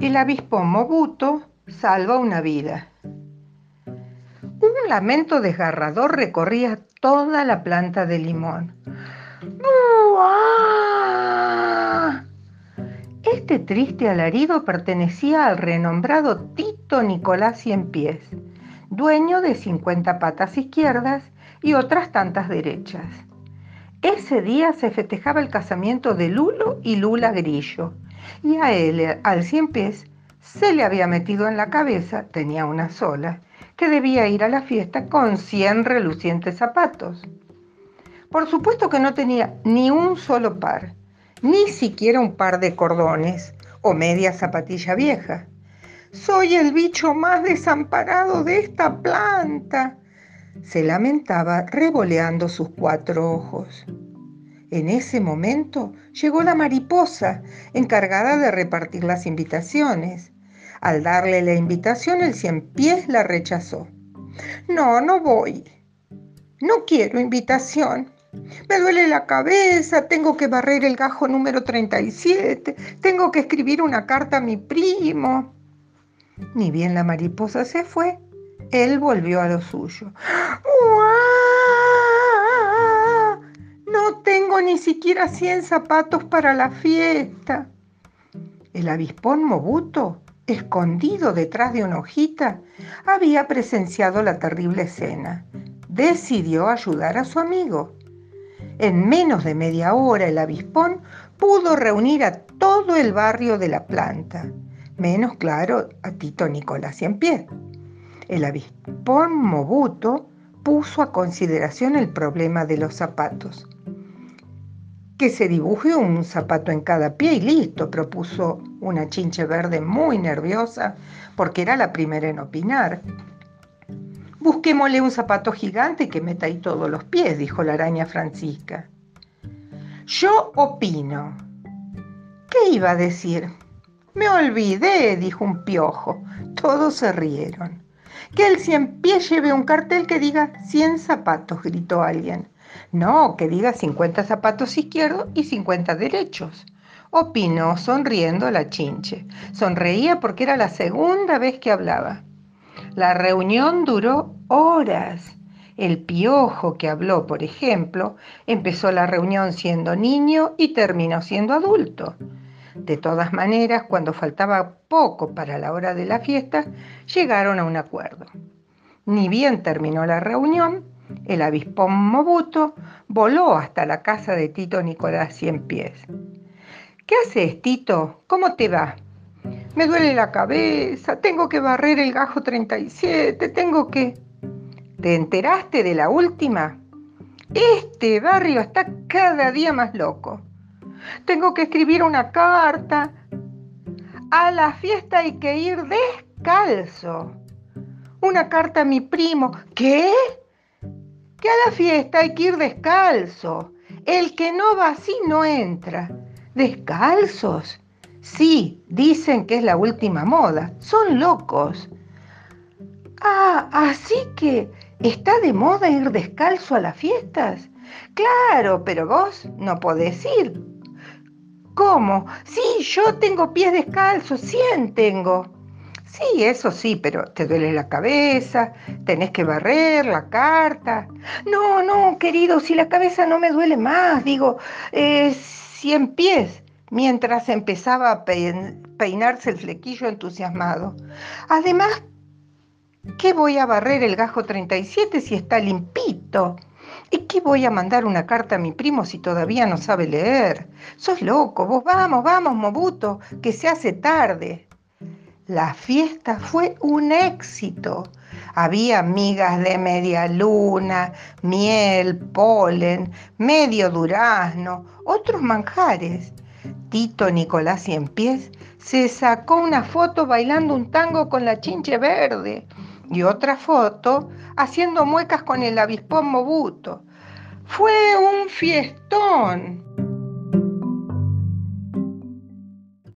el avispón Mobuto salva una vida. Un lamento desgarrador recorría toda la planta de limón. Este triste alarido pertenecía al renombrado Tito Nicolás Cienpies, dueño de 50 patas izquierdas y otras tantas derechas. Ese día se festejaba el casamiento de Lulo y Lula Grillo, y a él, al cien pies, se le había metido en la cabeza, tenía una sola, que debía ir a la fiesta con 100 relucientes zapatos. Por supuesto que no tenía ni un solo par, ni siquiera un par de cordones o media zapatilla vieja. Soy el bicho más desamparado de esta planta, se lamentaba revoleando sus cuatro ojos. En ese momento llegó la mariposa, encargada de repartir las invitaciones. Al darle la invitación, el cien pies la rechazó. No, no voy. No quiero invitación. Me duele la cabeza, tengo que barrer el gajo número 37, tengo que escribir una carta a mi primo. Ni bien la mariposa se fue, él volvió a lo suyo. No ni siquiera 100 zapatos para la fiesta. El avispón Mobuto, escondido detrás de una hojita, había presenciado la terrible escena. Decidió ayudar a su amigo. En menos de media hora el avispón pudo reunir a todo el barrio de la planta, menos claro a Tito Nicolás en pie el avispón Mobuto puso a consideración el problema de los zapatos. Que se dibuje un zapato en cada pie y listo, propuso una chinche verde muy nerviosa porque era la primera en opinar. Busquémosle un zapato gigante que meta ahí todos los pies, dijo la araña Francisca. Yo opino. ¿Qué iba a decir? Me olvidé, dijo un piojo. Todos se rieron. Que el cien pies lleve un cartel que diga 100 zapatos, gritó alguien. No, que diga 50 zapatos izquierdos y 50 derechos. Opinó, sonriendo la chinche. Sonreía porque era la segunda vez que hablaba. La reunión duró horas. El piojo que habló, por ejemplo, empezó la reunión siendo niño y terminó siendo adulto. De todas maneras, cuando faltaba poco para la hora de la fiesta, llegaron a un acuerdo. Ni bien terminó la reunión, el avispón Mobuto voló hasta la casa de Tito Nicolás Cien Pies. ¿Qué haces, Tito? ¿Cómo te va? Me duele la cabeza, tengo que barrer el gajo 37, tengo que... ¿Te enteraste de la última? Este barrio está cada día más loco. Tengo que escribir una carta. A la fiesta hay que ir descalzo. Una carta a mi primo. ¿Qué? Que a la fiesta hay que ir descalzo. El que no va así no entra. ¿Descalzos? Sí, dicen que es la última moda. Son locos. Ah, así que está de moda ir descalzo a las fiestas. Claro, pero vos no podés ir ¿Cómo? Sí, yo tengo pies descalzos, 100 tengo. Sí, eso sí, pero te duele la cabeza, tenés que barrer la carta. No, no, querido, si la cabeza no me duele más, digo, eh, 100 pies, mientras empezaba a peinarse el flequillo entusiasmado. Además, ¿qué voy a barrer el gajo 37 si está limpito? ¿Y qué voy a mandar una carta a mi primo si todavía no sabe leer? Sos loco, vos vamos, vamos, Mobuto, que se hace tarde. La fiesta fue un éxito. Había migas de media luna, miel, polen, medio durazno, otros manjares. Tito Nicolás pies se sacó una foto bailando un tango con la chinche verde y otra foto haciendo muecas con el avispón Mobuto. Fue un fiestón.